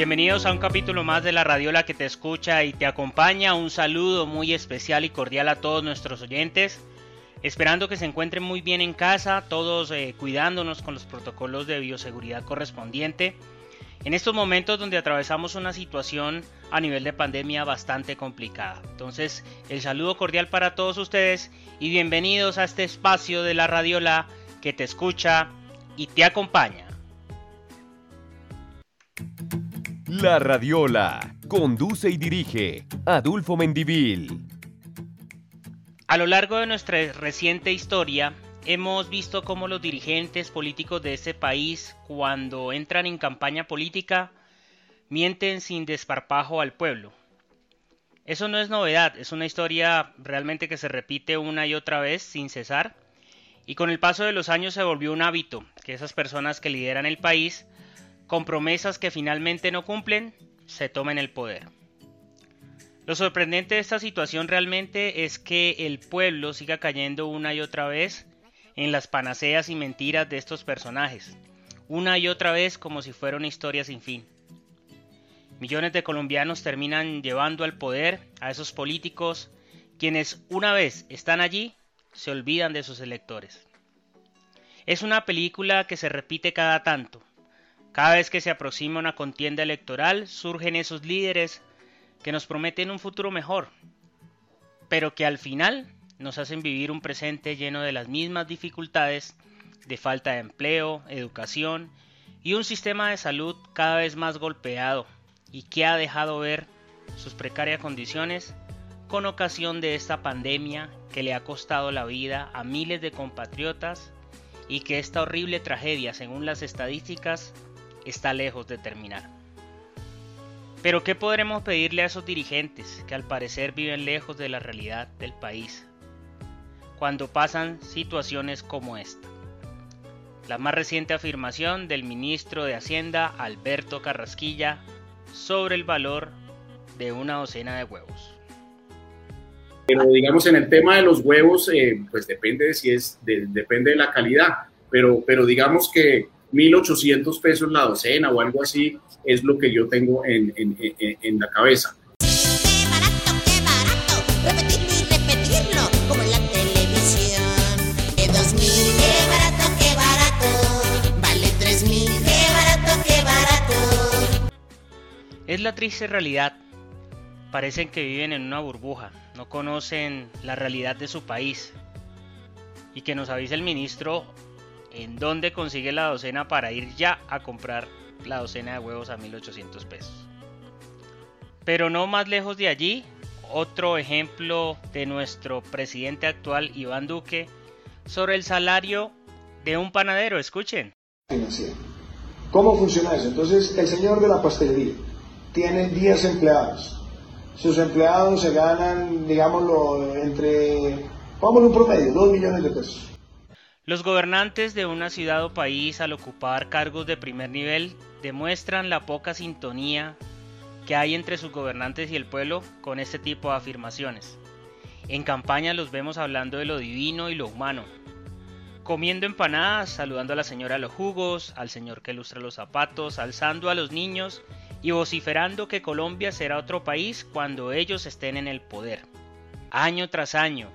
Bienvenidos a un capítulo más de la Radiola que te escucha y te acompaña. Un saludo muy especial y cordial a todos nuestros oyentes. Esperando que se encuentren muy bien en casa, todos eh, cuidándonos con los protocolos de bioseguridad correspondiente. En estos momentos donde atravesamos una situación a nivel de pandemia bastante complicada. Entonces, el saludo cordial para todos ustedes y bienvenidos a este espacio de la Radiola que te escucha y te acompaña. La Radiola. Conduce y dirige Adulfo Mendivil. A lo largo de nuestra reciente historia, hemos visto cómo los dirigentes políticos de este país, cuando entran en campaña política, mienten sin desparpajo al pueblo. Eso no es novedad, es una historia realmente que se repite una y otra vez sin cesar, y con el paso de los años se volvió un hábito que esas personas que lideran el país con promesas que finalmente no cumplen, se tomen el poder. Lo sorprendente de esta situación realmente es que el pueblo siga cayendo una y otra vez en las panaceas y mentiras de estos personajes, una y otra vez como si fuera una historia sin fin. Millones de colombianos terminan llevando al poder a esos políticos quienes una vez están allí se olvidan de sus electores. Es una película que se repite cada tanto, cada vez que se aproxima una contienda electoral surgen esos líderes que nos prometen un futuro mejor, pero que al final nos hacen vivir un presente lleno de las mismas dificultades de falta de empleo, educación y un sistema de salud cada vez más golpeado y que ha dejado ver sus precarias condiciones con ocasión de esta pandemia que le ha costado la vida a miles de compatriotas y que esta horrible tragedia, según las estadísticas, está lejos de terminar. Pero ¿qué podremos pedirle a esos dirigentes que al parecer viven lejos de la realidad del país cuando pasan situaciones como esta? La más reciente afirmación del ministro de Hacienda Alberto Carrasquilla sobre el valor de una docena de huevos. Pero digamos en el tema de los huevos, eh, pues depende de si es, depende de la calidad. Pero, pero digamos que 1.800 pesos la docena o algo así es lo que yo tengo en, en, en, la cabeza. Qué barato, qué barato, repetirlo y repetirlo, como en la televisión. Que dos mil, qué barato, qué barato, vale tres mil, qué barato, qué barato. Es la triste realidad. Parecen que viven en una burbuja, no conocen la realidad de su país. Y que nos avise el ministro en dónde consigue la docena para ir ya a comprar la docena de huevos a 1800 pesos. Pero no más lejos de allí, otro ejemplo de nuestro presidente actual Iván Duque sobre el salario de un panadero. Escuchen. ¿Cómo funciona eso? Entonces, el señor de la pastelería tiene 10 empleados. Sus empleados se ganan, digámoslo, entre, vamos un promedio, 2 millones de pesos. Los gobernantes de una ciudad o país al ocupar cargos de primer nivel demuestran la poca sintonía que hay entre sus gobernantes y el pueblo con este tipo de afirmaciones. En campaña los vemos hablando de lo divino y lo humano, comiendo empanadas, saludando a la señora los jugos, al señor que lustra los zapatos, alzando a los niños y vociferando que Colombia será otro país cuando ellos estén en el poder. Año tras año,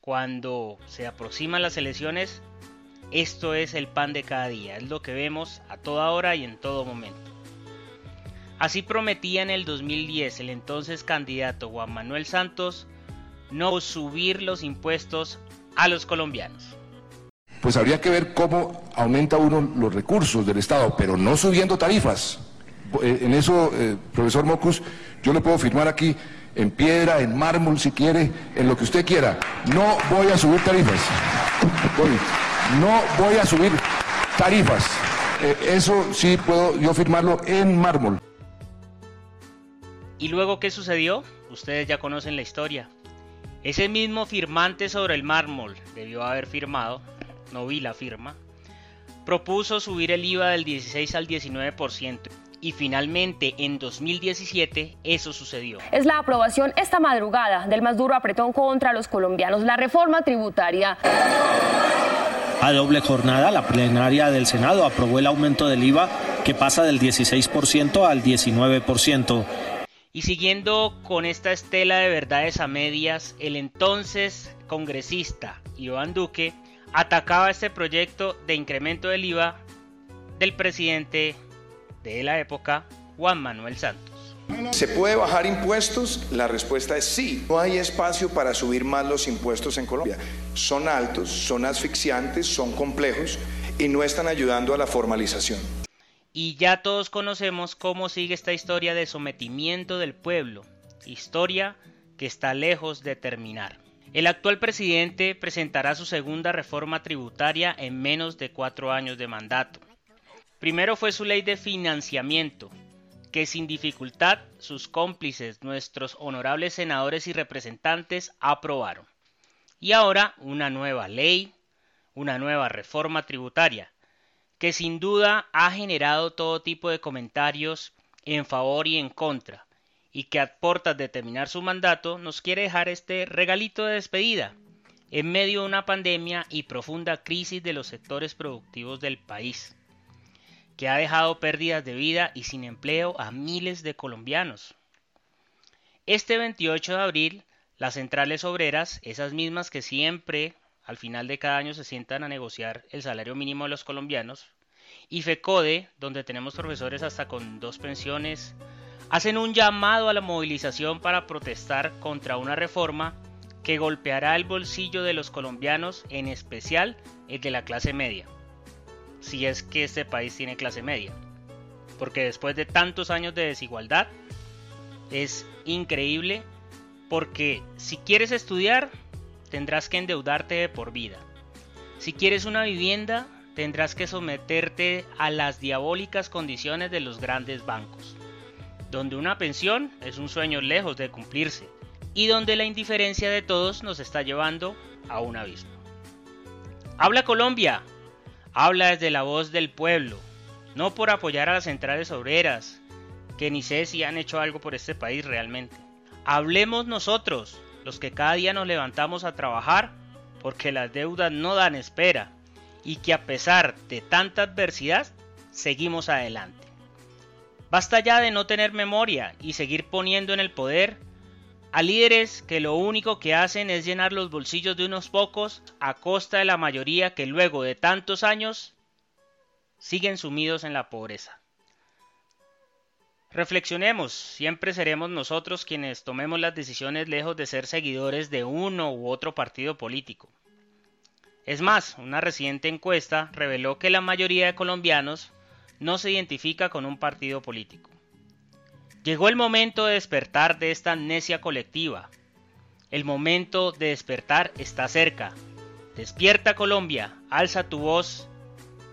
cuando se aproximan las elecciones, esto es el pan de cada día, es lo que vemos a toda hora y en todo momento. Así prometía en el 2010 el entonces candidato Juan Manuel Santos no subir los impuestos a los colombianos. Pues habría que ver cómo aumenta uno los recursos del Estado, pero no subiendo tarifas. Eh, en eso, eh, profesor Mocus, yo le puedo firmar aquí en piedra, en mármol, si quiere, en lo que usted quiera. No voy a subir tarifas. No voy a subir tarifas. Eh, eso sí puedo yo firmarlo en mármol. ¿Y luego qué sucedió? Ustedes ya conocen la historia. Ese mismo firmante sobre el mármol debió haber firmado, no vi la firma, propuso subir el IVA del 16 al 19% y finalmente en 2017 eso sucedió. Es la aprobación esta madrugada del más duro apretón contra los colombianos, la reforma tributaria. A doble jornada, la plenaria del Senado aprobó el aumento del IVA que pasa del 16% al 19%. Y siguiendo con esta estela de verdades a medias, el entonces congresista Iván Duque atacaba este proyecto de incremento del IVA del presidente de la época, Juan Manuel Santos. ¿Se puede bajar impuestos? La respuesta es sí. No hay espacio para subir más los impuestos en Colombia. Son altos, son asfixiantes, son complejos y no están ayudando a la formalización. Y ya todos conocemos cómo sigue esta historia de sometimiento del pueblo, historia que está lejos de terminar. El actual presidente presentará su segunda reforma tributaria en menos de cuatro años de mandato. Primero fue su ley de financiamiento, que sin dificultad sus cómplices, nuestros honorables senadores y representantes, aprobaron. Y ahora una nueva ley, una nueva reforma tributaria, que sin duda ha generado todo tipo de comentarios en favor y en contra, y que a portas de terminar su mandato nos quiere dejar este regalito de despedida, en medio de una pandemia y profunda crisis de los sectores productivos del país, que ha dejado pérdidas de vida y sin empleo a miles de colombianos. Este 28 de abril, las centrales obreras, esas mismas que siempre al final de cada año se sientan a negociar el salario mínimo de los colombianos, y FECODE, donde tenemos profesores hasta con dos pensiones, hacen un llamado a la movilización para protestar contra una reforma que golpeará el bolsillo de los colombianos, en especial el de la clase media, si es que este país tiene clase media. Porque después de tantos años de desigualdad, es increíble porque si quieres estudiar, tendrás que endeudarte de por vida. Si quieres una vivienda, tendrás que someterte a las diabólicas condiciones de los grandes bancos, donde una pensión es un sueño lejos de cumplirse y donde la indiferencia de todos nos está llevando a un abismo. Habla Colombia, habla desde la voz del pueblo, no por apoyar a las centrales obreras, que ni sé si han hecho algo por este país realmente. Hablemos nosotros, los que cada día nos levantamos a trabajar porque las deudas no dan espera y que a pesar de tanta adversidad, seguimos adelante. Basta ya de no tener memoria y seguir poniendo en el poder a líderes que lo único que hacen es llenar los bolsillos de unos pocos a costa de la mayoría que luego de tantos años siguen sumidos en la pobreza. Reflexionemos, siempre seremos nosotros quienes tomemos las decisiones lejos de ser seguidores de uno u otro partido político. Es más, una reciente encuesta reveló que la mayoría de colombianos no se identifica con un partido político. Llegó el momento de despertar de esta amnesia colectiva. El momento de despertar está cerca. Despierta Colombia, alza tu voz.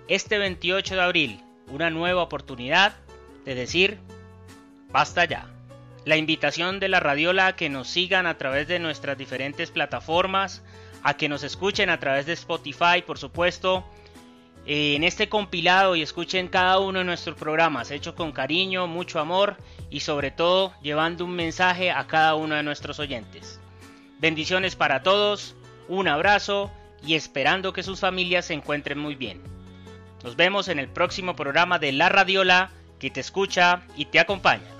Este 28 de abril, una nueva oportunidad de decir Basta ya. La invitación de la radiola a que nos sigan a través de nuestras diferentes plataformas, a que nos escuchen a través de Spotify, por supuesto, en este compilado y escuchen cada uno de nuestros programas, hechos con cariño, mucho amor y sobre todo llevando un mensaje a cada uno de nuestros oyentes. Bendiciones para todos, un abrazo y esperando que sus familias se encuentren muy bien. Nos vemos en el próximo programa de La Radiola que te escucha y te acompaña.